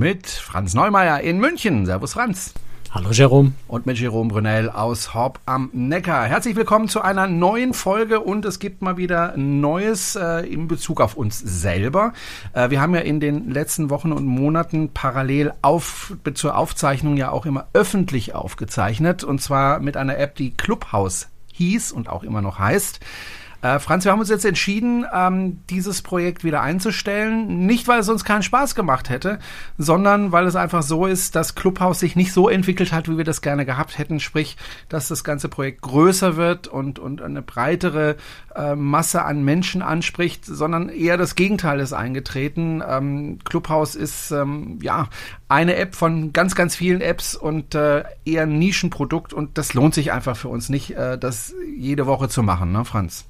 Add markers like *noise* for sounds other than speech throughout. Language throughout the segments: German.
Mit Franz Neumeier in München. Servus Franz. Hallo Jerome. Und mit Jerome Brunel aus Horb am Neckar. Herzlich willkommen zu einer neuen Folge und es gibt mal wieder Neues äh, in Bezug auf uns selber. Äh, wir haben ja in den letzten Wochen und Monaten parallel auf, zur Aufzeichnung ja auch immer öffentlich aufgezeichnet und zwar mit einer App, die Clubhouse hieß und auch immer noch heißt. Äh, Franz, wir haben uns jetzt entschieden, ähm, dieses Projekt wieder einzustellen. Nicht, weil es uns keinen Spaß gemacht hätte, sondern weil es einfach so ist, dass Clubhouse sich nicht so entwickelt hat, wie wir das gerne gehabt hätten. Sprich, dass das ganze Projekt größer wird und, und eine breitere äh, Masse an Menschen anspricht, sondern eher das Gegenteil ist eingetreten. Ähm, Clubhouse ist ähm, ja eine App von ganz, ganz vielen Apps und äh, eher ein Nischenprodukt und das lohnt sich einfach für uns nicht, äh, das jede Woche zu machen, ne, Franz?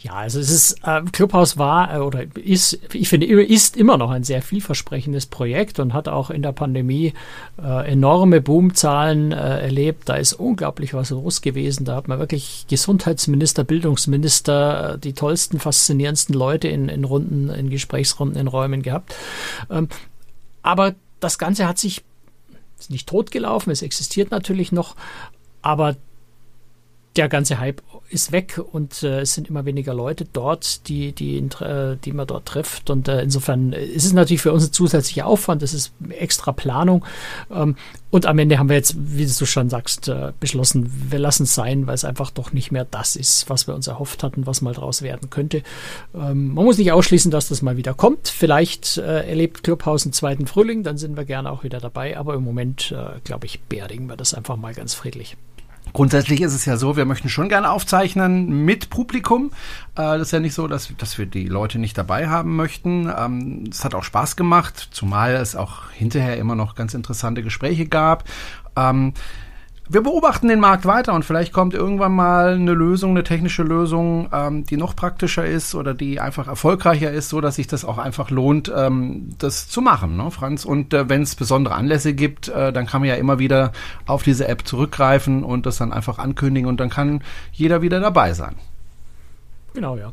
Ja, also es ist, äh, Clubhouse war äh, oder ist, ich finde, ist immer noch ein sehr vielversprechendes Projekt und hat auch in der Pandemie äh, enorme Boomzahlen äh, erlebt. Da ist unglaublich was los gewesen. Da hat man wirklich Gesundheitsminister, Bildungsminister, äh, die tollsten, faszinierendsten Leute in, in Runden, in Gesprächsrunden, in Räumen gehabt. Ähm, aber das Ganze hat sich ist nicht totgelaufen, es existiert natürlich noch, aber der ganze Hype ist weg und äh, es sind immer weniger Leute dort, die, die, äh, die man dort trifft. Und äh, insofern ist es natürlich für uns ein zusätzlicher Aufwand, das ist extra Planung. Ähm, und am Ende haben wir jetzt, wie du schon sagst, äh, beschlossen, wir lassen es sein, weil es einfach doch nicht mehr das ist, was wir uns erhofft hatten, was mal draus werden könnte. Ähm, man muss nicht ausschließen, dass das mal wieder kommt. Vielleicht äh, erlebt Clubhaus einen zweiten Frühling, dann sind wir gerne auch wieder dabei. Aber im Moment, äh, glaube ich, beerdigen wir das einfach mal ganz friedlich. Grundsätzlich ist es ja so, wir möchten schon gerne aufzeichnen mit Publikum. Äh, das ist ja nicht so, dass, dass wir die Leute nicht dabei haben möchten. Ähm, es hat auch Spaß gemacht, zumal es auch hinterher immer noch ganz interessante Gespräche gab. Wir beobachten den Markt weiter und vielleicht kommt irgendwann mal eine Lösung, eine technische Lösung, ähm, die noch praktischer ist oder die einfach erfolgreicher ist, so dass sich das auch einfach lohnt, ähm, das zu machen, ne, Franz? Und äh, wenn es besondere Anlässe gibt, äh, dann kann man ja immer wieder auf diese App zurückgreifen und das dann einfach ankündigen und dann kann jeder wieder dabei sein. Genau, ja.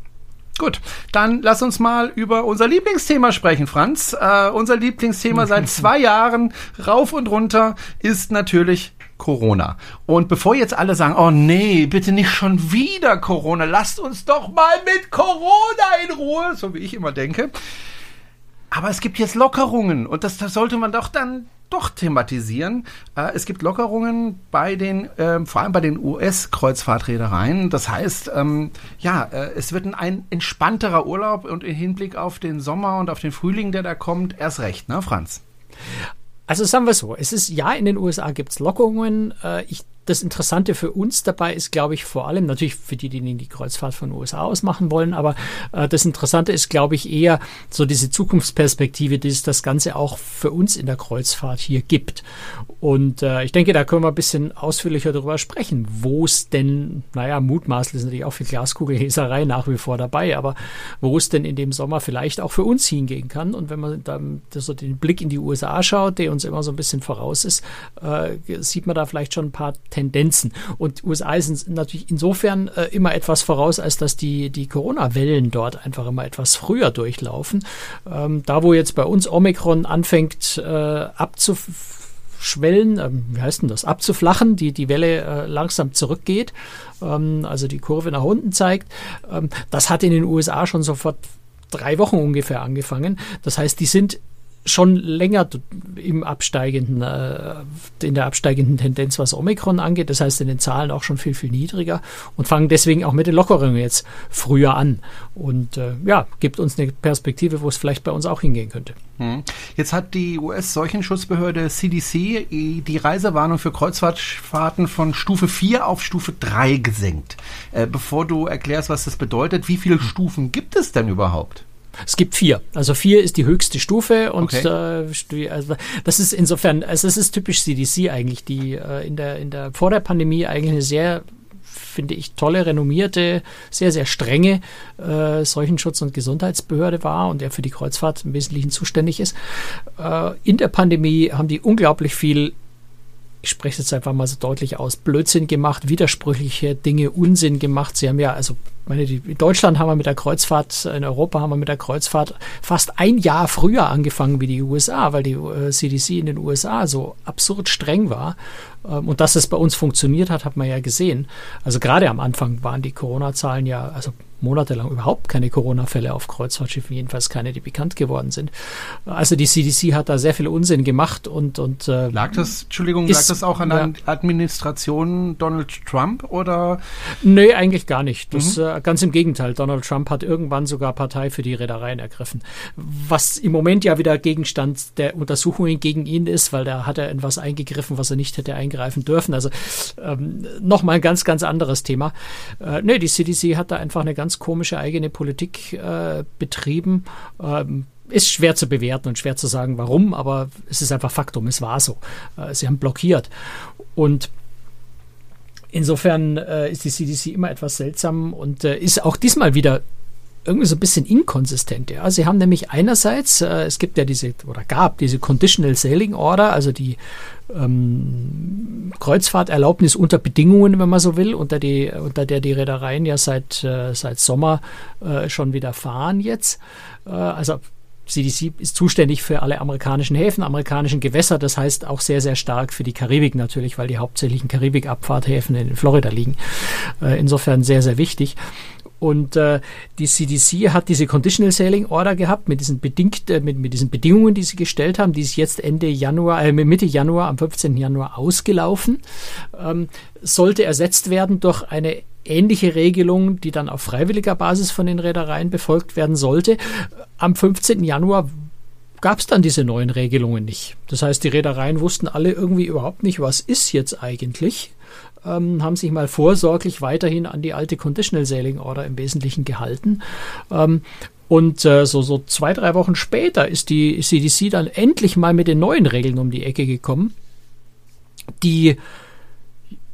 Gut, dann lass uns mal über unser Lieblingsthema sprechen, Franz. Äh, unser Lieblingsthema seit *laughs* zwei Jahren rauf und runter ist natürlich Corona. Und bevor jetzt alle sagen, oh nee, bitte nicht schon wieder Corona, lasst uns doch mal mit Corona in Ruhe, so wie ich immer denke. Aber es gibt jetzt Lockerungen und das, das sollte man doch dann doch thematisieren. Äh, es gibt Lockerungen bei den, äh, vor allem bei den US-Kreuzfahrtreedereien. Das heißt, ähm, ja, äh, es wird ein entspannterer Urlaub und im Hinblick auf den Sommer und auf den Frühling, der da kommt, erst recht, ne, Franz? Also sagen wir so, es ist ja, in den USA gibt es Lockerungen. Äh, ich das Interessante für uns dabei ist, glaube ich, vor allem natürlich für die, die die Kreuzfahrt von USA aus machen wollen, aber äh, das Interessante ist, glaube ich, eher so diese Zukunftsperspektive, die es das Ganze auch für uns in der Kreuzfahrt hier gibt. Und äh, ich denke, da können wir ein bisschen ausführlicher darüber sprechen, wo es denn, naja, mutmaßlich ist natürlich auch viel Glaskugelleserei nach wie vor dabei, aber wo es denn in dem Sommer vielleicht auch für uns hingehen kann. Und wenn man dann so den Blick in die USA schaut, der uns immer so ein bisschen voraus ist, äh, sieht man da vielleicht schon ein paar Tendenzen. Und USA sind natürlich insofern äh, immer etwas voraus, als dass die, die Corona-Wellen dort einfach immer etwas früher durchlaufen. Ähm, da, wo jetzt bei uns Omikron anfängt äh, abzuschwellen, äh, wie heißt denn das, abzuflachen, die, die Welle äh, langsam zurückgeht, ähm, also die Kurve nach unten zeigt, ähm, das hat in den USA schon sofort drei Wochen ungefähr angefangen. Das heißt, die sind schon länger im absteigenden, äh, in der absteigenden Tendenz, was Omikron angeht. Das heißt, in den Zahlen auch schon viel, viel niedriger und fangen deswegen auch mit den Lockerungen jetzt früher an. Und äh, ja, gibt uns eine Perspektive, wo es vielleicht bei uns auch hingehen könnte. Hm. Jetzt hat die US-Seuchenschutzbehörde CDC die Reisewarnung für Kreuzfahrtfahrten von Stufe 4 auf Stufe 3 gesenkt. Äh, bevor du erklärst, was das bedeutet, wie viele Stufen gibt es denn überhaupt? Es gibt vier. Also vier ist die höchste Stufe und okay. äh, also das ist insofern, also es ist typisch CDC eigentlich, die äh, in der in der vor der Pandemie eigentlich eine sehr finde ich, tolle, renommierte, sehr, sehr strenge äh, Seuchenschutz- und Gesundheitsbehörde war und der für die Kreuzfahrt im Wesentlichen zuständig ist. Äh, in der Pandemie haben die unglaublich viel ich spreche jetzt einfach mal so deutlich aus, Blödsinn gemacht, widersprüchliche Dinge, Unsinn gemacht. Sie haben ja, also meine, in Deutschland haben wir mit der Kreuzfahrt, in Europa haben wir mit der Kreuzfahrt fast ein Jahr früher angefangen wie die USA, weil die äh, CDC in den USA so absurd streng war. Ähm, und dass es bei uns funktioniert hat, hat man ja gesehen. Also gerade am Anfang waren die Corona-Zahlen ja, also monatelang überhaupt keine Corona-Fälle auf Kreuzfahrtschiffen, jedenfalls keine, die bekannt geworden sind. Also die CDC hat da sehr viel Unsinn gemacht und und äh, lag das, Entschuldigung, ist, lag das auch an der Administration Donald Trump oder? Nee, eigentlich gar nicht. Das, mhm. äh, ganz im Gegenteil. Donald Trump hat irgendwann sogar Partei für die Reedereien ergriffen, was im Moment ja wieder Gegenstand der Untersuchungen gegen ihn ist, weil da hat er in was eingegriffen, was er nicht hätte eingreifen dürfen. Also ähm, nochmal ein ganz, ganz anderes Thema. Äh, nee, die CDC hat da einfach eine ganz komische eigene Politik äh, betrieben. Ähm, ist schwer zu bewerten und schwer zu sagen, warum, aber es ist einfach Faktum, es war so. Äh, sie haben blockiert. Und insofern äh, ist die CDC immer etwas seltsam und äh, ist auch diesmal wieder irgendwie so ein bisschen inkonsistent. Ja. Sie haben nämlich einerseits, äh, es gibt ja diese, oder gab diese Conditional Sailing Order, also die ähm, Kreuzfahrterlaubnis unter Bedingungen, wenn man so will, unter, die, unter der die Reedereien ja seit, äh, seit Sommer äh, schon wieder fahren jetzt. Äh, also CDC ist zuständig für alle amerikanischen Häfen, amerikanischen Gewässer, das heißt auch sehr, sehr stark für die Karibik natürlich, weil die hauptsächlichen Karibik-Abfahrthäfen in Florida liegen. Äh, insofern sehr, sehr wichtig. Und äh, die CDC hat diese Conditional Sailing Order gehabt mit diesen, bedingt, äh, mit, mit diesen Bedingungen, die sie gestellt haben. Die ist jetzt Ende Januar, äh, Mitte Januar, am 15. Januar ausgelaufen. Ähm, sollte ersetzt werden durch eine ähnliche Regelung, die dann auf freiwilliger Basis von den Reedereien befolgt werden sollte. Am 15. Januar gab es dann diese neuen Regelungen nicht. Das heißt, die Reedereien wussten alle irgendwie überhaupt nicht, was ist jetzt eigentlich ähm, haben sich mal vorsorglich weiterhin an die alte Conditional Sailing Order im Wesentlichen gehalten. Ähm, und äh, so, so zwei, drei Wochen später ist die CDC dann endlich mal mit den neuen Regeln um die Ecke gekommen, die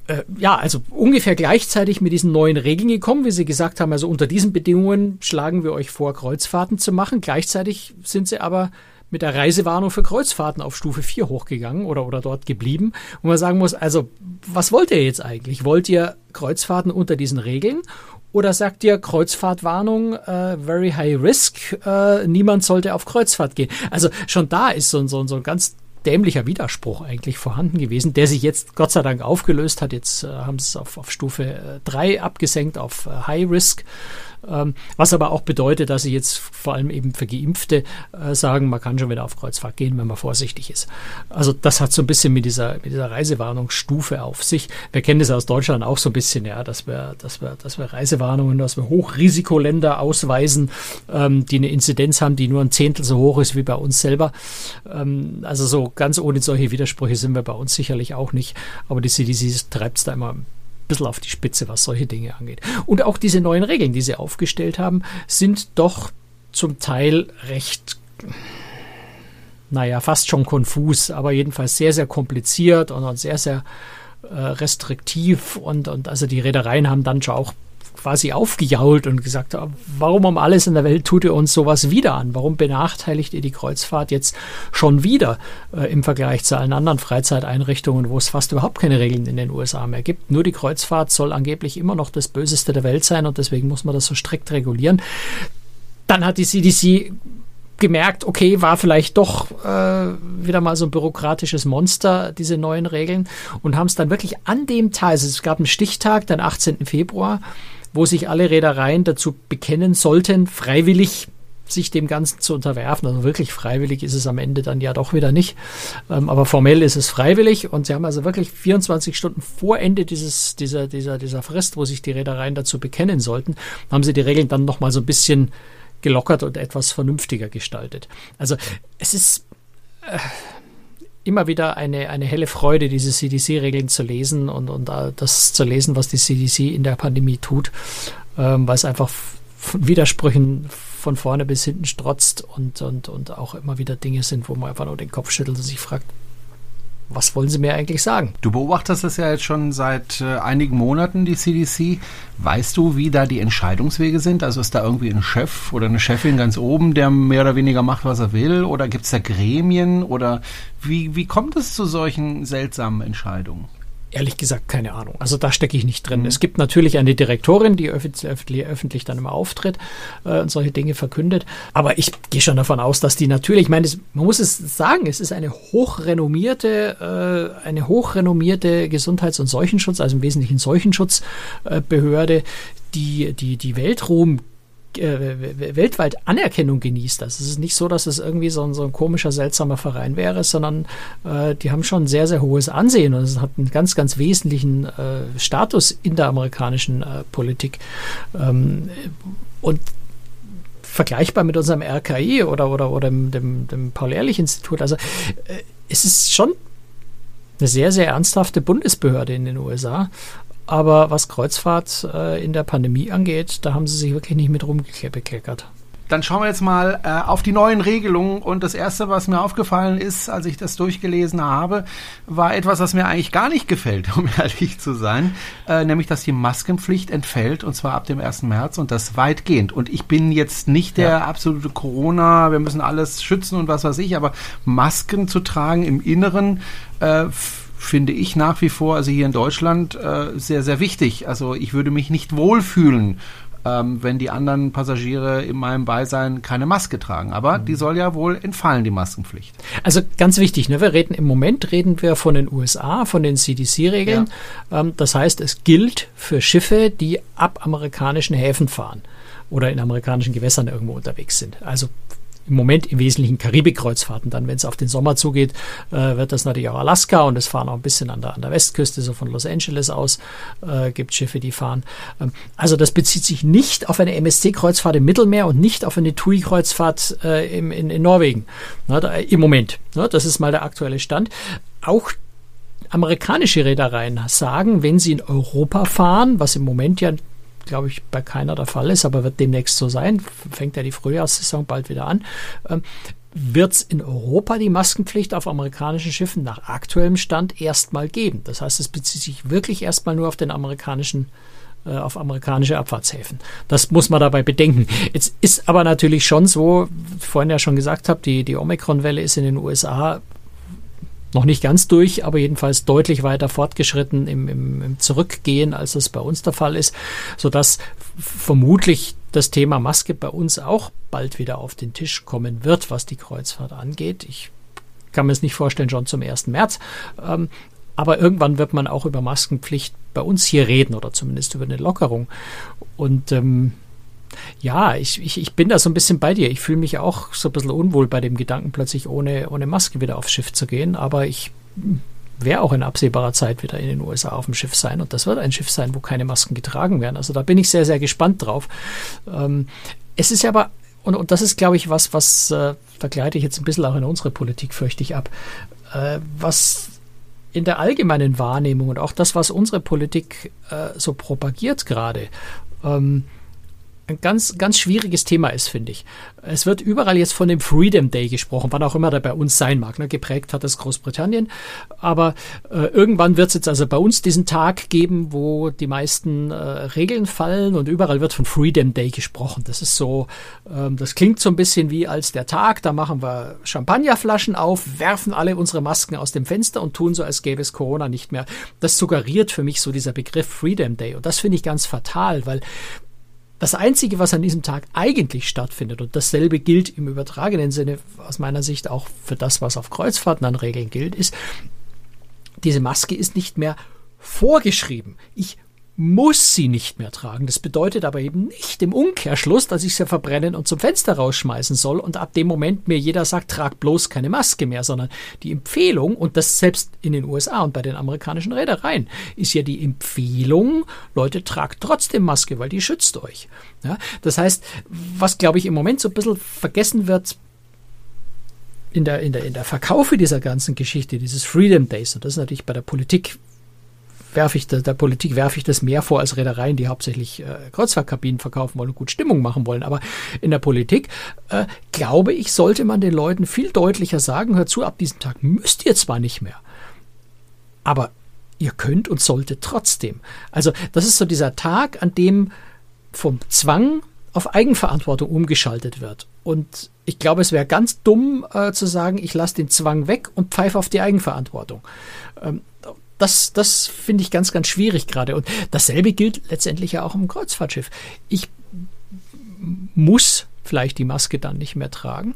äh, ja, also ungefähr gleichzeitig mit diesen neuen Regeln gekommen, wie sie gesagt haben, also unter diesen Bedingungen schlagen wir euch vor, Kreuzfahrten zu machen. Gleichzeitig sind sie aber mit der Reisewarnung für Kreuzfahrten auf Stufe 4 hochgegangen oder, oder dort geblieben. Und man sagen muss, also, was wollt ihr jetzt eigentlich? Wollt ihr Kreuzfahrten unter diesen Regeln? Oder sagt ihr Kreuzfahrtwarnung, äh, very high risk, äh, niemand sollte auf Kreuzfahrt gehen? Also schon da ist so, so, so ein ganz dämlicher Widerspruch eigentlich vorhanden gewesen, der sich jetzt Gott sei Dank aufgelöst hat. Jetzt äh, haben sie es auf, auf Stufe 3 äh, abgesenkt, auf äh, High Risk. Ähm, was aber auch bedeutet, dass sie jetzt vor allem eben für Geimpfte äh, sagen, man kann schon wieder auf Kreuzfahrt gehen, wenn man vorsichtig ist. Also das hat so ein bisschen mit dieser, mit dieser Reisewarnungsstufe auf sich. Wir kennen das aus Deutschland auch so ein bisschen, ja, dass wir, dass wir, dass wir Reisewarnungen, dass wir Hochrisikoländer ausweisen, ähm, die eine Inzidenz haben, die nur ein Zehntel so hoch ist wie bei uns selber. Ähm, also so ganz ohne solche Widersprüche sind wir bei uns sicherlich auch nicht. Aber die CDC treibt es da immer bisschen auf die Spitze, was solche Dinge angeht. Und auch diese neuen Regeln, die sie aufgestellt haben, sind doch zum Teil recht naja, fast schon konfus, aber jedenfalls sehr, sehr kompliziert und sehr, sehr äh, restriktiv und, und also die Reedereien haben dann schon auch quasi aufgejault und gesagt, warum um alles in der Welt tut ihr uns sowas wieder an? Warum benachteiligt ihr die Kreuzfahrt jetzt schon wieder äh, im Vergleich zu allen anderen Freizeiteinrichtungen, wo es fast überhaupt keine Regeln in den USA mehr gibt? Nur die Kreuzfahrt soll angeblich immer noch das Böseste der Welt sein und deswegen muss man das so strikt regulieren. Dann hat die CDC gemerkt, okay, war vielleicht doch äh, wieder mal so ein bürokratisches Monster, diese neuen Regeln, und haben es dann wirklich an dem Tag, also es gab einen Stichtag, den 18. Februar, wo sich alle Reedereien dazu bekennen sollten, freiwillig sich dem Ganzen zu unterwerfen. Also wirklich freiwillig ist es am Ende dann ja doch wieder nicht. Ähm, aber formell ist es freiwillig und sie haben also wirklich 24 Stunden vor Ende dieses, dieser, dieser, dieser Frist, wo sich die Reedereien dazu bekennen sollten, haben sie die Regeln dann nochmal so ein bisschen gelockert und etwas vernünftiger gestaltet. Also es ist äh, immer wieder eine, eine helle Freude, diese CDC-Regeln zu lesen und, und das zu lesen, was die CDC in der Pandemie tut, ähm, weil es einfach von Widersprüchen von vorne bis hinten strotzt und, und, und auch immer wieder Dinge sind, wo man einfach nur den Kopf schüttelt und sich fragt, was wollen Sie mir eigentlich sagen? Du beobachtest das ja jetzt schon seit äh, einigen Monaten, die CDC. Weißt du, wie da die Entscheidungswege sind? Also ist da irgendwie ein Chef oder eine Chefin ganz oben, der mehr oder weniger macht, was er will? Oder gibt es da Gremien? Oder wie, wie kommt es zu solchen seltsamen Entscheidungen? Ehrlich gesagt, keine Ahnung. Also da stecke ich nicht drin. Mhm. Es gibt natürlich eine Direktorin, die öffentlich, öffentlich dann immer auftritt äh, und solche Dinge verkündet. Aber ich gehe schon davon aus, dass die natürlich, ich meine, man muss es sagen, es ist eine hochrenommierte, äh, eine hochrenommierte Gesundheits- und Seuchenschutz, also im Wesentlichen Seuchenschutzbehörde, äh, die, die, die Weltruhm äh, weltweit Anerkennung genießt. Also es ist nicht so, dass es irgendwie so ein, so ein komischer, seltsamer Verein wäre, sondern äh, die haben schon sehr, sehr hohes Ansehen und es hat einen ganz, ganz wesentlichen äh, Status in der amerikanischen äh, Politik. Ähm, und vergleichbar mit unserem RKI oder, oder, oder dem, dem, dem Paul-Ehrlich-Institut. Also äh, es ist schon eine sehr, sehr ernsthafte Bundesbehörde in den USA. Aber was Kreuzfahrt äh, in der Pandemie angeht, da haben sie sich wirklich nicht mit rumgekleckert. Dann schauen wir jetzt mal äh, auf die neuen Regelungen. Und das Erste, was mir aufgefallen ist, als ich das durchgelesen habe, war etwas, was mir eigentlich gar nicht gefällt, *laughs* um ehrlich zu sein. Äh, nämlich, dass die Maskenpflicht entfällt, und zwar ab dem 1. März und das weitgehend. Und ich bin jetzt nicht der ja. absolute Corona, wir müssen alles schützen und was weiß ich, aber Masken zu tragen im Inneren, äh, finde ich nach wie vor, also hier in Deutschland, äh, sehr, sehr wichtig. Also ich würde mich nicht wohlfühlen, ähm, wenn die anderen Passagiere in meinem Beisein keine Maske tragen. Aber mhm. die soll ja wohl entfallen, die Maskenpflicht. Also ganz wichtig, ne? wir reden im Moment reden wir von den USA, von den CDC-Regeln. Ja. Ähm, das heißt, es gilt für Schiffe, die ab amerikanischen Häfen fahren oder in amerikanischen Gewässern irgendwo unterwegs sind. Also im Moment im Wesentlichen Karibikkreuzfahrten. Dann, wenn es auf den Sommer zugeht, äh, wird das natürlich auch Alaska und es fahren auch ein bisschen an der, an der Westküste, so von Los Angeles aus, äh, gibt Schiffe, die fahren. Ähm, also das bezieht sich nicht auf eine MSC-Kreuzfahrt im Mittelmeer und nicht auf eine TUI-Kreuzfahrt äh, im, in, in Norwegen. Na, da, Im Moment. Na, das ist mal der aktuelle Stand. Auch amerikanische Reedereien sagen, wenn sie in Europa fahren, was im Moment ja glaube ich, bei keiner der Fall ist, aber wird demnächst so sein, fängt ja die Frühjahrssaison bald wieder an, ähm, wird es in Europa die Maskenpflicht auf amerikanischen Schiffen nach aktuellem Stand erstmal geben. Das heißt, es bezieht sich wirklich erstmal nur auf den amerikanischen äh, auf amerikanische Abfahrtshäfen. Das muss man dabei bedenken. Jetzt ist aber natürlich schon so, vorhin ja schon gesagt habe, die, die Omikron-Welle ist in den USA noch nicht ganz durch, aber jedenfalls deutlich weiter fortgeschritten im, im, im Zurückgehen, als das bei uns der Fall ist, sodass vermutlich das Thema Maske bei uns auch bald wieder auf den Tisch kommen wird, was die Kreuzfahrt angeht. Ich kann mir es nicht vorstellen, schon zum 1. März. Ähm, aber irgendwann wird man auch über Maskenpflicht bei uns hier reden oder zumindest über eine Lockerung. Und ähm, ja, ich, ich, ich bin da so ein bisschen bei dir. Ich fühle mich auch so ein bisschen unwohl bei dem Gedanken, plötzlich ohne, ohne Maske wieder aufs Schiff zu gehen. Aber ich werde auch in absehbarer Zeit wieder in den USA auf dem Schiff sein. Und das wird ein Schiff sein, wo keine Masken getragen werden. Also da bin ich sehr, sehr gespannt drauf. Ähm, es ist ja aber, und, und das ist, glaube ich, was, was, äh, da gleite ich jetzt ein bisschen auch in unsere Politik, fürchte ich, ab, äh, was in der allgemeinen Wahrnehmung und auch das, was unsere Politik äh, so propagiert gerade, ähm, ein ganz, ganz schwieriges Thema ist, finde ich. Es wird überall jetzt von dem Freedom Day gesprochen, wann auch immer der bei uns sein mag. Ne? Geprägt hat es Großbritannien. Aber äh, irgendwann wird es jetzt also bei uns diesen Tag geben, wo die meisten äh, Regeln fallen und überall wird von Freedom Day gesprochen. Das ist so, ähm, das klingt so ein bisschen wie als der Tag, da machen wir Champagnerflaschen auf, werfen alle unsere Masken aus dem Fenster und tun so, als gäbe es Corona nicht mehr. Das suggeriert für mich so dieser Begriff Freedom Day. Und das finde ich ganz fatal, weil das Einzige, was an diesem Tag eigentlich stattfindet, und dasselbe gilt im übertragenen Sinne aus meiner Sicht auch für das, was auf Kreuzfahrten an Regeln gilt, ist, diese Maske ist nicht mehr vorgeschrieben. Ich muss sie nicht mehr tragen. Das bedeutet aber eben nicht im Umkehrschluss, dass ich sie verbrennen und zum Fenster rausschmeißen soll und ab dem Moment mir jeder sagt, trag bloß keine Maske mehr, sondern die Empfehlung, und das selbst in den USA und bei den amerikanischen Reedereien, ist ja die Empfehlung, Leute, tragt trotzdem Maske, weil die schützt euch. Ja, das heißt, was glaube ich im Moment so ein bisschen vergessen wird, in der, in der, in der Verkaufe dieser ganzen Geschichte, dieses Freedom Days, und das ist natürlich bei der Politik werfe ich der, der Politik werfe ich das mehr vor als Reedereien, die hauptsächlich äh, Kreuzfahrtkabinen verkaufen wollen und gut Stimmung machen wollen. Aber in der Politik, äh, glaube ich, sollte man den Leuten viel deutlicher sagen, hört zu, ab diesem Tag müsst ihr zwar nicht mehr. aber ihr könnt und solltet trotzdem. Also das ist so dieser Tag, an dem vom Zwang auf Eigenverantwortung umgeschaltet wird. Und ich glaube, es wäre ganz dumm äh, zu sagen, ich lasse den Zwang weg und pfeife auf die Eigenverantwortung. Ähm, das, das finde ich ganz, ganz schwierig gerade. Und dasselbe gilt letztendlich ja auch im Kreuzfahrtschiff. Ich muss vielleicht die Maske dann nicht mehr tragen,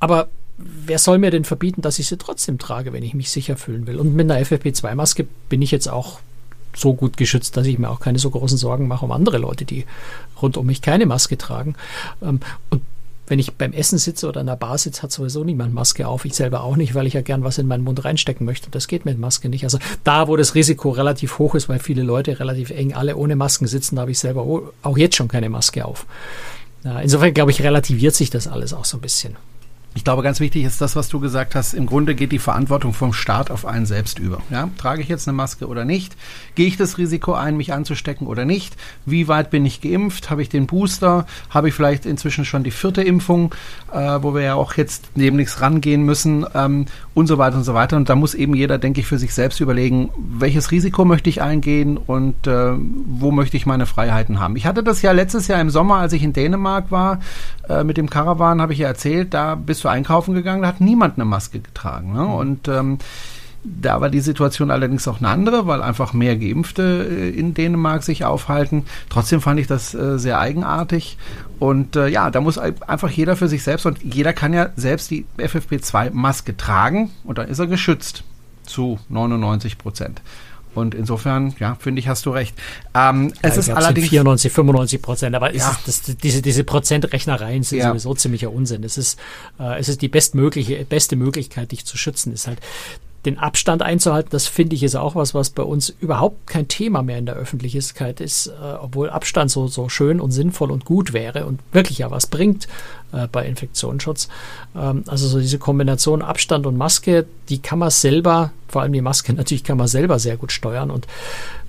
aber wer soll mir denn verbieten, dass ich sie trotzdem trage, wenn ich mich sicher fühlen will? Und mit einer FFP2-Maske bin ich jetzt auch so gut geschützt, dass ich mir auch keine so großen Sorgen mache um andere Leute, die rund um mich keine Maske tragen. Ähm, und wenn ich beim Essen sitze oder in der Bar sitze, hat sowieso niemand Maske auf. Ich selber auch nicht, weil ich ja gern was in meinen Mund reinstecken möchte. Das geht mit Maske nicht. Also da, wo das Risiko relativ hoch ist, weil viele Leute relativ eng alle ohne Masken sitzen, da habe ich selber auch jetzt schon keine Maske auf. Insofern glaube ich, relativiert sich das alles auch so ein bisschen. Ich glaube, ganz wichtig ist das, was du gesagt hast. Im Grunde geht die Verantwortung vom Staat auf einen selbst über. Ja? Trage ich jetzt eine Maske oder nicht? Gehe ich das Risiko ein, mich anzustecken oder nicht? Wie weit bin ich geimpft? Habe ich den Booster? Habe ich vielleicht inzwischen schon die vierte Impfung, äh, wo wir ja auch jetzt demnächst rangehen müssen ähm, und so weiter und so weiter. Und da muss eben jeder, denke ich, für sich selbst überlegen, welches Risiko möchte ich eingehen und äh, wo möchte ich meine Freiheiten haben. Ich hatte das ja letztes Jahr im Sommer, als ich in Dänemark war, äh, mit dem Caravan, habe ich ja erzählt, da bist du einkaufen gegangen, da hat niemand eine Maske getragen. Ne? Mhm. Und ähm, da war die Situation allerdings auch eine andere, weil einfach mehr Geimpfte äh, in Dänemark sich aufhalten. Trotzdem fand ich das äh, sehr eigenartig. Und äh, ja, da muss einfach jeder für sich selbst und jeder kann ja selbst die FFP2-Maske tragen und dann ist er geschützt zu 99 Prozent. Und insofern, ja, finde ich, hast du recht. Ähm, ja, es ist allerdings 94, 95 Prozent, aber ja. das, diese, diese Prozentrechnereien sind ja. sowieso ziemlicher Unsinn. Es ist, äh, es ist die bestmögliche, beste Möglichkeit, dich zu schützen. Ist halt den Abstand einzuhalten, das finde ich ist auch was, was bei uns überhaupt kein Thema mehr in der Öffentlichkeit ist, äh, obwohl Abstand so, so schön und sinnvoll und gut wäre und wirklich ja was bringt äh, bei Infektionsschutz. Ähm, also so diese Kombination Abstand und Maske, die kann man selber, vor allem die Maske natürlich kann man selber sehr gut steuern und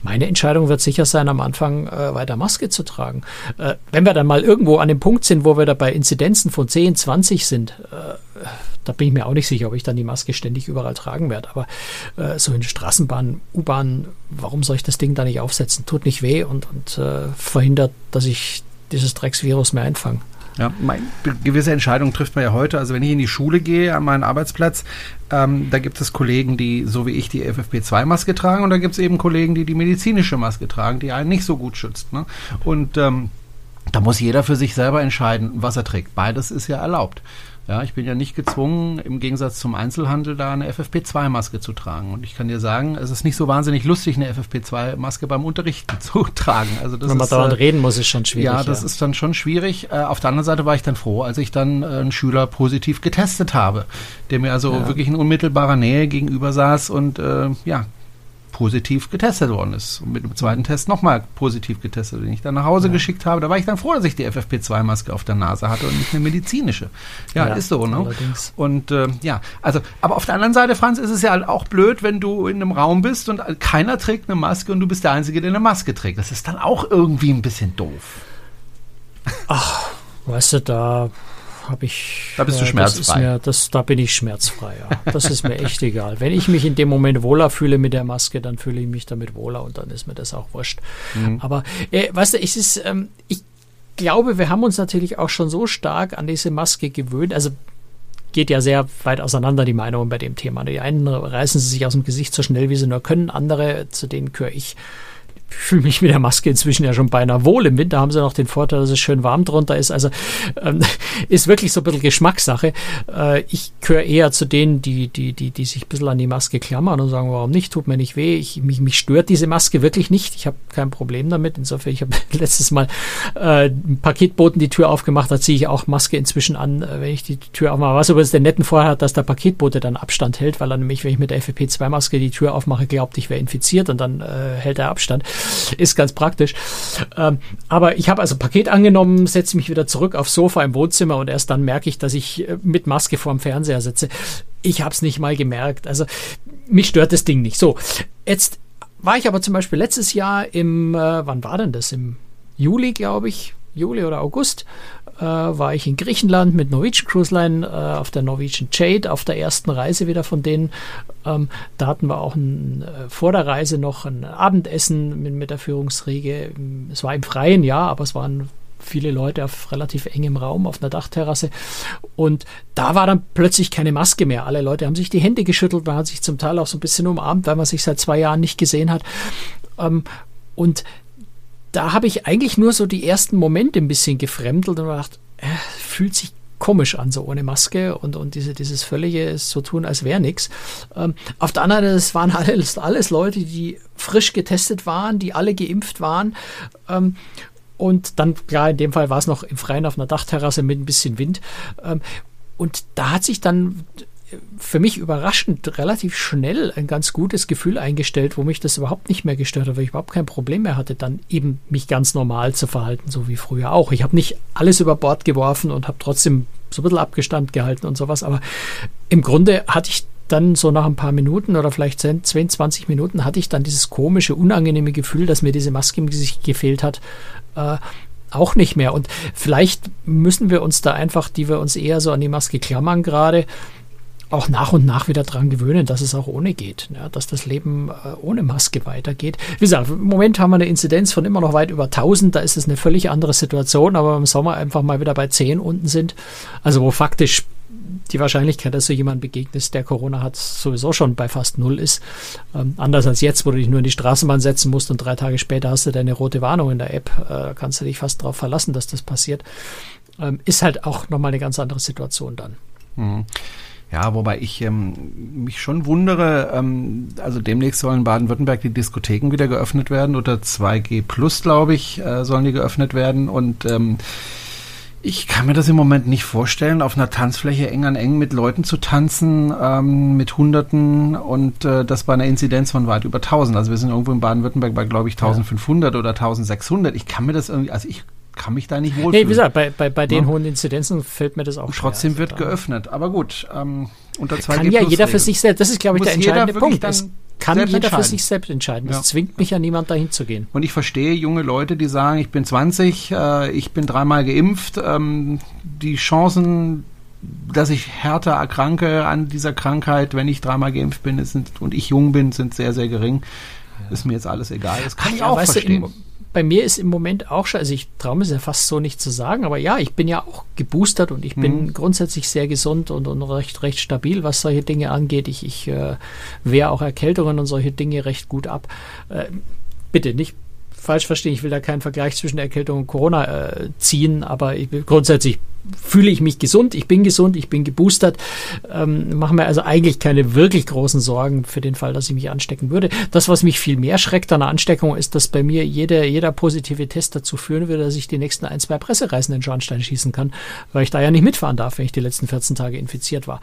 meine Entscheidung wird sicher sein, am Anfang äh, weiter Maske zu tragen. Äh, wenn wir dann mal irgendwo an dem Punkt sind, wo wir da bei Inzidenzen von 10, 20 sind, äh, da bin ich mir auch nicht sicher, ob ich dann die Maske ständig überall tragen werde. Aber äh, so in Straßenbahn, U-Bahn, warum soll ich das Ding da nicht aufsetzen? Tut nicht weh und, und äh, verhindert, dass ich dieses Drecksvirus mehr einfange. Ja, mein, gewisse Entscheidungen trifft man ja heute. Also wenn ich in die Schule gehe, an meinen Arbeitsplatz, ähm, da gibt es Kollegen, die so wie ich die FFP2-Maske tragen und da gibt es eben Kollegen, die die medizinische Maske tragen, die einen nicht so gut schützt. Ne? Und ähm, da muss jeder für sich selber entscheiden, was er trägt. Beides ist ja erlaubt. Ja, ich bin ja nicht gezwungen, im Gegensatz zum Einzelhandel da eine FFP2-Maske zu tragen. Und ich kann dir sagen, es ist nicht so wahnsinnig lustig, eine FFP2-Maske beim Unterrichten *laughs* zu tragen. Also das Wenn man ist, dauernd äh, reden muss, ist schon schwierig. Ja, das ja. ist dann schon schwierig. Äh, auf der anderen Seite war ich dann froh, als ich dann äh, einen Schüler positiv getestet habe, der mir also ja. wirklich in unmittelbarer Nähe gegenüber saß und äh, ja, positiv getestet worden ist. Und mit dem zweiten Test nochmal positiv getestet, den ich dann nach Hause ja. geschickt habe. Da war ich dann froh, dass ich die FFP2-Maske auf der Nase hatte und nicht eine medizinische. Ja, ja ist so, ne? Allerdings. Und äh, ja, also, aber auf der anderen Seite, Franz, ist es ja halt auch blöd, wenn du in einem Raum bist und keiner trägt eine Maske und du bist der Einzige, der eine Maske trägt. Das ist dann auch irgendwie ein bisschen doof. Ach, weißt du, da habe ich. Da bist du schmerzfrei. Mir, das, da bin ich schmerzfrei, ja. Das ist mir echt *laughs* egal. Wenn ich mich in dem Moment wohler fühle mit der Maske, dann fühle ich mich damit wohler und dann ist mir das auch wurscht. Mhm. Aber äh, weißt du, es ist, ähm, ich glaube, wir haben uns natürlich auch schon so stark an diese Maske gewöhnt. Also geht ja sehr weit auseinander, die Meinungen bei dem Thema. Die einen reißen sie sich aus dem Gesicht so schnell, wie sie nur können, andere, zu denen gehöre ich, fühle mich mit der Maske inzwischen ja schon beinahe wohl. Im Winter haben sie noch den Vorteil, dass es schön warm drunter ist. Also ähm, *laughs* ist wirklich so ein bisschen Geschmackssache. Äh, ich gehöre eher zu denen, die, die, die, die sich ein bisschen an die Maske klammern und sagen, warum nicht, tut mir nicht weh. Ich, mich, mich stört diese Maske wirklich nicht. Ich habe kein Problem damit. Insofern, ich habe *laughs* letztes Mal äh, ein Paketboten die Tür aufgemacht, da ziehe ich auch Maske inzwischen an, äh, wenn ich die Tür aufmache. Was übrigens den netten Vorteil hat, dass der Paketbote dann Abstand hält, weil er nämlich, wenn ich mit der FFP2-Maske die Tür aufmache, glaubt, ich wäre infiziert und dann äh, hält er Abstand. Ist ganz praktisch. Ähm, aber ich habe also Paket angenommen, setze mich wieder zurück aufs Sofa im Wohnzimmer und erst dann merke ich, dass ich äh, mit Maske vorm Fernseher sitze. Ich habe es nicht mal gemerkt. Also mich stört das Ding nicht. So, jetzt war ich aber zum Beispiel letztes Jahr im, äh, wann war denn das? Im Juli, glaube ich, Juli oder August, äh, war ich in Griechenland mit Norwegian Cruise Line äh, auf der Norwegian Jade auf der ersten Reise wieder von denen. Ähm, da hatten wir auch ein, äh, vor der Reise noch ein Abendessen mit, mit der Führungsriege. Es war im Freien, ja, aber es waren viele Leute auf relativ engem Raum auf einer Dachterrasse. Und da war dann plötzlich keine Maske mehr. Alle Leute haben sich die Hände geschüttelt, man hat sich zum Teil auch so ein bisschen umarmt, weil man sich seit zwei Jahren nicht gesehen hat. Ähm, und da habe ich eigentlich nur so die ersten Momente ein bisschen gefremdelt und gedacht, äh, fühlt sich komisch an, so ohne Maske und, und diese, dieses völlige so tun, als wäre nichts. Ähm, auf der anderen Seite, es waren *laughs* alles, alles Leute, die frisch getestet waren, die alle geimpft waren. Ähm, und dann, klar, in dem Fall war es noch im Freien auf einer Dachterrasse mit ein bisschen Wind. Ähm, und da hat sich dann für mich überraschend relativ schnell ein ganz gutes Gefühl eingestellt, wo mich das überhaupt nicht mehr gestört hat, weil ich überhaupt kein Problem mehr hatte, dann eben mich ganz normal zu verhalten, so wie früher auch. Ich habe nicht alles über Bord geworfen und habe trotzdem so ein bisschen Abgestand gehalten und sowas, aber im Grunde hatte ich dann so nach ein paar Minuten oder vielleicht 10, 20 Minuten hatte ich dann dieses komische, unangenehme Gefühl, dass mir diese Maske im Gesicht gefehlt hat, äh, auch nicht mehr. Und vielleicht müssen wir uns da einfach, die wir uns eher so an die Maske klammern gerade, auch nach und nach wieder dran gewöhnen, dass es auch ohne geht, ja, dass das Leben äh, ohne Maske weitergeht. Wie gesagt, im Moment haben wir eine Inzidenz von immer noch weit über 1000, da ist es eine völlig andere Situation, aber im Sommer einfach mal wieder bei 10 unten sind, also wo faktisch die Wahrscheinlichkeit, dass du jemand begegnest, der Corona hat, sowieso schon bei fast null ist. Ähm, anders als jetzt, wo du dich nur in die Straßenbahn setzen musst und drei Tage später hast du deine rote Warnung in der App, äh, kannst du dich fast darauf verlassen, dass das passiert. Ähm, ist halt auch nochmal eine ganz andere Situation dann. Mhm. Ja, wobei ich ähm, mich schon wundere, ähm, also demnächst sollen Baden-Württemberg die Diskotheken wieder geöffnet werden oder 2G Plus, glaube ich, äh, sollen die geöffnet werden und ähm, ich kann mir das im Moment nicht vorstellen, auf einer Tanzfläche eng an eng mit Leuten zu tanzen, ähm, mit Hunderten und äh, das bei einer Inzidenz von weit über 1000. Also wir sind irgendwo in Baden-Württemberg bei, glaube ich, 1500 ja. oder 1600. Ich kann mir das irgendwie, also ich kann mich da nicht wohlfühlen. Nee, wie gesagt, bei, bei, bei den ja. hohen Inzidenzen fällt mir das auch und Trotzdem schwer, also wird geöffnet. Aber gut, ähm, unter 2G Kann ja jeder für sich selbst, das ist, glaube ich, der entscheidende Punkt. Dann kann jeder für sich selbst entscheiden. Es ja. zwingt mich ja niemand dahin zu gehen. Und ich verstehe junge Leute, die sagen, ich bin 20, äh, ich bin dreimal geimpft. Ähm, die Chancen, dass ich härter erkranke an dieser Krankheit, wenn ich dreimal geimpft bin sind, und ich jung bin, sind sehr, sehr gering. Ist mir jetzt alles egal. Das kann Ach, ich ja, auch verstehen. Du, bei mir ist im Moment auch schon, also ich traue mir es ja fast so nicht zu sagen, aber ja, ich bin ja auch geboostert und ich bin mhm. grundsätzlich sehr gesund und, und recht, recht stabil, was solche Dinge angeht. Ich, ich äh, wehre auch Erkältungen und solche Dinge recht gut ab. Äh, bitte nicht falsch verstehen, ich will da keinen Vergleich zwischen Erkältung und Corona äh, ziehen, aber ich, grundsätzlich fühle ich mich gesund, ich bin gesund, ich bin geboostert, ähm, mache mir also eigentlich keine wirklich großen Sorgen für den Fall, dass ich mich anstecken würde. Das, was mich viel mehr schreckt an der Ansteckung, ist, dass bei mir jeder, jeder positive Test dazu führen würde, dass ich die nächsten ein, zwei Pressereisen in Schornstein schießen kann, weil ich da ja nicht mitfahren darf, wenn ich die letzten 14 Tage infiziert war.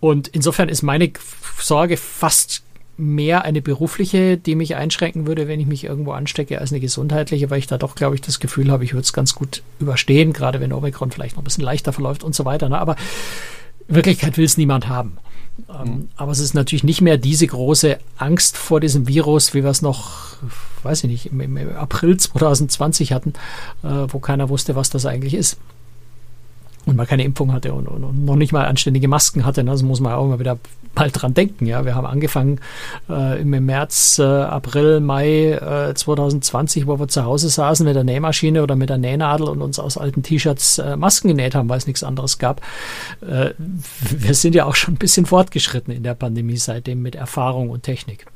Und insofern ist meine Sorge fast mehr eine berufliche, die mich einschränken würde, wenn ich mich irgendwo anstecke, als eine gesundheitliche, weil ich da doch, glaube ich, das Gefühl habe, ich würde es ganz gut überstehen, gerade wenn Omikron vielleicht noch ein bisschen leichter verläuft und so weiter. Ne? Aber in Wirklichkeit will es niemand haben. Ähm, mhm. Aber es ist natürlich nicht mehr diese große Angst vor diesem Virus, wie wir es noch, weiß ich nicht, im, im April 2020 hatten, äh, wo keiner wusste, was das eigentlich ist und man keine Impfung hatte und, und, und, noch nicht mal anständige Masken hatte. Ne? Das muss man auch immer wieder mal dran denken. Ja, wir haben angefangen äh, im März, äh, April, Mai äh, 2020, wo wir zu Hause saßen mit der Nähmaschine oder mit der Nähnadel und uns aus alten T-Shirts äh, Masken genäht haben, weil es nichts anderes gab. Äh, wir sind ja auch schon ein bisschen fortgeschritten in der Pandemie seitdem mit Erfahrung und Technik.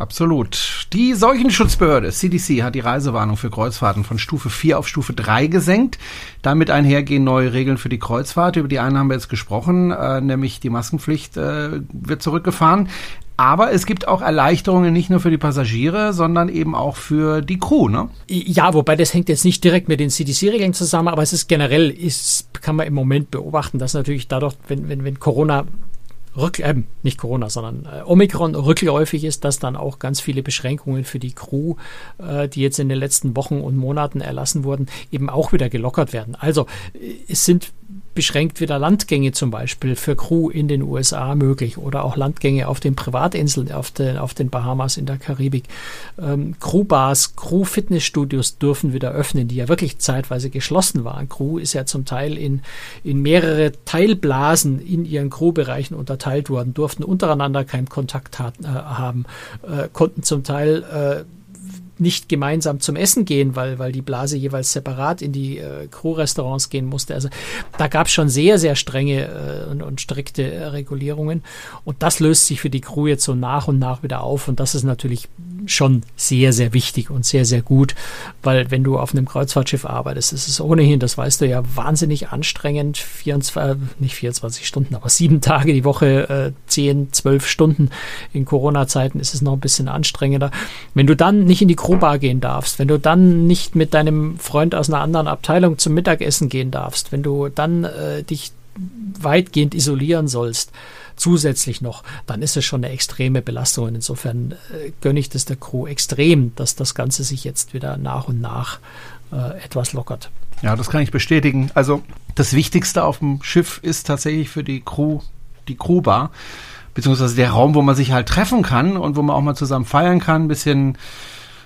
Absolut. Die Seuchenschutzbehörde CDC hat die Reisewarnung für Kreuzfahrten von Stufe 4 auf Stufe 3 gesenkt. Damit einhergehen neue Regeln für die Kreuzfahrt. Über die einen haben wir jetzt gesprochen, äh, nämlich die Maskenpflicht äh, wird zurückgefahren. Aber es gibt auch Erleichterungen nicht nur für die Passagiere, sondern eben auch für die Crew, ne? Ja, wobei das hängt jetzt nicht direkt mit den CDC-Regeln zusammen, aber es ist generell, ist, kann man im Moment beobachten, dass natürlich dadurch, wenn, wenn, wenn Corona Rück, äh, nicht Corona, sondern äh, Omikron rückläufig ist, dass dann auch ganz viele Beschränkungen für die Crew, äh, die jetzt in den letzten Wochen und Monaten erlassen wurden, eben auch wieder gelockert werden. Also äh, es sind beschränkt wieder Landgänge zum Beispiel für Crew in den USA möglich oder auch Landgänge auf den Privatinseln, auf den, auf den Bahamas in der Karibik. Ähm, Crewbars, Crew-Fitnessstudios dürfen wieder öffnen, die ja wirklich zeitweise geschlossen waren. Crew ist ja zum Teil in, in mehrere Teilblasen in ihren Crewbereichen unterteilt worden, durften untereinander keinen Kontakt hat, äh, haben, äh, konnten zum Teil äh, nicht gemeinsam zum Essen gehen, weil, weil die Blase jeweils separat in die äh, Crew-Restaurants gehen musste. Also da gab es schon sehr, sehr strenge äh, und, und strikte äh, Regulierungen. Und das löst sich für die Crew jetzt so nach und nach wieder auf. Und das ist natürlich schon sehr, sehr wichtig und sehr, sehr gut, weil wenn du auf einem Kreuzfahrtschiff arbeitest, ist es ohnehin, das weißt du ja, wahnsinnig anstrengend, 24, nicht 24 Stunden, aber sieben Tage die Woche, äh, 10, 12 Stunden. In Corona-Zeiten ist es noch ein bisschen anstrengender. Wenn du dann nicht in die Crewbar gehen darfst, wenn du dann nicht mit deinem Freund aus einer anderen Abteilung zum Mittagessen gehen darfst, wenn du dann äh, dich weitgehend isolieren sollst, zusätzlich noch, dann ist es schon eine extreme Belastung. Und insofern äh, gönne ich das der Crew extrem, dass das Ganze sich jetzt wieder nach und nach äh, etwas lockert. Ja, das kann ich bestätigen. Also das Wichtigste auf dem Schiff ist tatsächlich für die Crew die Crewbar, beziehungsweise der Raum, wo man sich halt treffen kann und wo man auch mal zusammen feiern kann, ein bisschen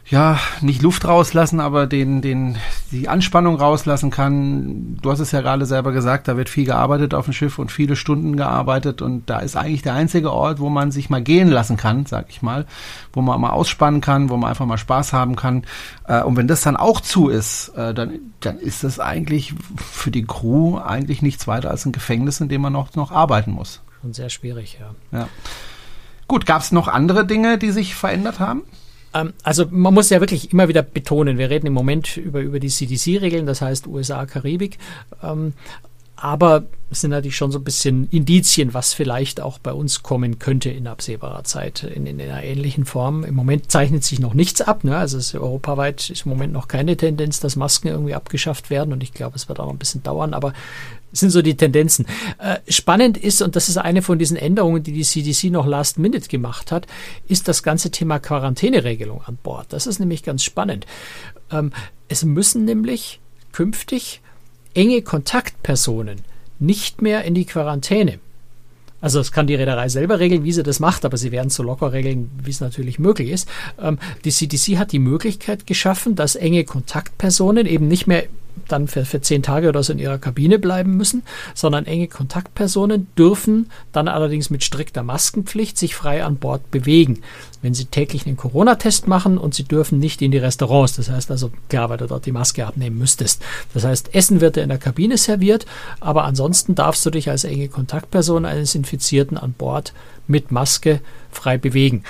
ja, nicht Luft rauslassen, aber den, den, die Anspannung rauslassen kann. Du hast es ja gerade selber gesagt, da wird viel gearbeitet auf dem Schiff und viele Stunden gearbeitet und da ist eigentlich der einzige Ort, wo man sich mal gehen lassen kann, sag ich mal, wo man mal ausspannen kann, wo man einfach mal Spaß haben kann. Äh, und wenn das dann auch zu ist, äh, dann, dann ist das eigentlich für die Crew eigentlich nichts weiter als ein Gefängnis, in dem man noch, noch arbeiten muss. Und sehr schwierig, ja. ja. Gut, gab es noch andere Dinge, die sich verändert haben? Ähm, also man muss ja wirklich immer wieder betonen, wir reden im Moment über, über die CDC-Regeln, das heißt USA, Karibik. Aber es sind natürlich schon so ein bisschen Indizien, was vielleicht auch bei uns kommen könnte in absehbarer Zeit in, in einer ähnlichen Form. Im Moment zeichnet sich noch nichts ab. Ne? Also es ist europaweit ist im Moment noch keine Tendenz, dass Masken irgendwie abgeschafft werden. Und ich glaube, es wird auch noch ein bisschen dauern. Aber sind so die Tendenzen. Äh, spannend ist, und das ist eine von diesen Änderungen, die die CDC noch last minute gemacht hat, ist das ganze Thema Quarantäneregelung an Bord. Das ist nämlich ganz spannend. Ähm, es müssen nämlich künftig enge Kontaktpersonen nicht mehr in die Quarantäne. Also das kann die Reederei selber regeln, wie sie das macht, aber sie werden es so locker regeln, wie es natürlich möglich ist. Ähm, die CDC hat die Möglichkeit geschaffen, dass enge Kontaktpersonen eben nicht mehr dann für, für zehn Tage oder so in ihrer Kabine bleiben müssen, sondern enge Kontaktpersonen dürfen dann allerdings mit strikter Maskenpflicht sich frei an Bord bewegen. Wenn sie täglich einen Corona-Test machen und sie dürfen nicht in die Restaurants, das heißt also, klar, weil du dort die Maske abnehmen müsstest. Das heißt, Essen wird dir in der Kabine serviert, aber ansonsten darfst du dich als enge Kontaktperson eines Infizierten an Bord mit Maske frei bewegen.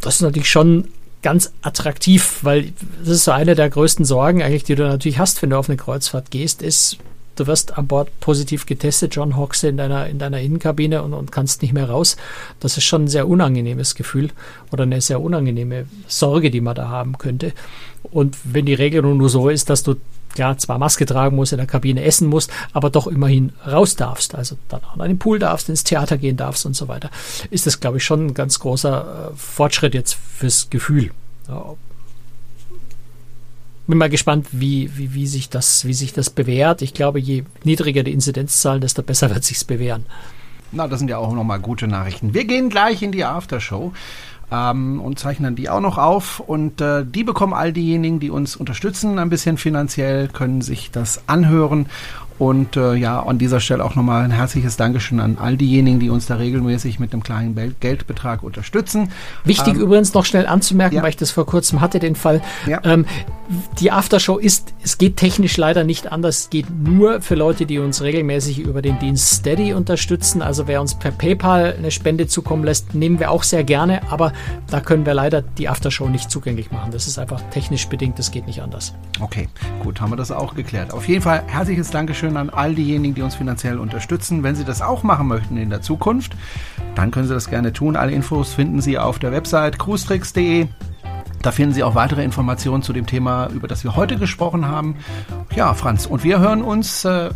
Das ist natürlich schon ganz attraktiv, weil das ist so eine der größten Sorgen eigentlich, die du natürlich hast, wenn du auf eine Kreuzfahrt gehst, ist, du wirst an Bord positiv getestet, John Hoxe in deiner, in deiner Innenkabine und, und kannst nicht mehr raus. Das ist schon ein sehr unangenehmes Gefühl oder eine sehr unangenehme Sorge, die man da haben könnte. Und wenn die Regelung nur so ist, dass du ja, zwar Maske tragen musst, in der Kabine essen musst, aber doch immerhin raus darfst, also dann auch in den Pool darfst, ins Theater gehen darfst und so weiter, ist das, glaube ich, schon ein ganz großer äh, Fortschritt jetzt fürs Gefühl. Ja. Bin mal gespannt, wie, wie, wie, sich das, wie sich das bewährt. Ich glaube, je niedriger die Inzidenzzahlen, desto besser *laughs* wird sich's bewähren. Na, das sind ja auch nochmal gute Nachrichten. Wir gehen gleich in die Aftershow ähm, und zeichnen die auch noch auf. Und äh, die bekommen all diejenigen, die uns unterstützen, ein bisschen finanziell, können sich das anhören und äh, ja, an dieser Stelle auch nochmal ein herzliches Dankeschön an all diejenigen, die uns da regelmäßig mit einem kleinen Geldbetrag unterstützen. Wichtig ähm, übrigens noch schnell anzumerken, ja. weil ich das vor kurzem hatte, den Fall. Ja. Ähm, die Aftershow ist, es geht technisch leider nicht anders. Es geht nur für Leute, die uns regelmäßig über den Dienst Steady unterstützen. Also wer uns per PayPal eine Spende zukommen lässt, nehmen wir auch sehr gerne. Aber da können wir leider die Aftershow nicht zugänglich machen. Das ist einfach technisch bedingt. Das geht nicht anders. Okay, gut, haben wir das auch geklärt. Auf jeden Fall herzliches Dankeschön Dankeschön an all diejenigen, die uns finanziell unterstützen. Wenn Sie das auch machen möchten in der Zukunft, dann können Sie das gerne tun. Alle Infos finden Sie auf der Website cruestricks.de. Da finden Sie auch weitere Informationen zu dem Thema, über das wir heute gesprochen haben. Ja, Franz, und wir hören uns äh,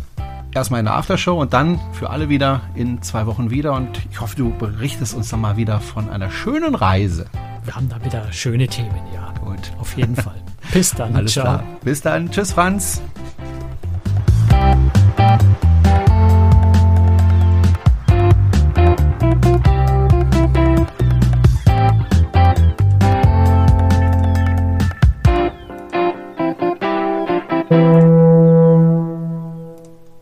erstmal in der Aftershow und dann für alle wieder in zwei Wochen wieder. Und ich hoffe, du berichtest uns dann mal wieder von einer schönen Reise. Wir haben da wieder schöne Themen, ja. Gut. Auf jeden Fall. Bis dann. Alles Ciao. Klar. Bis dann. Tschüss, Franz. Thank you.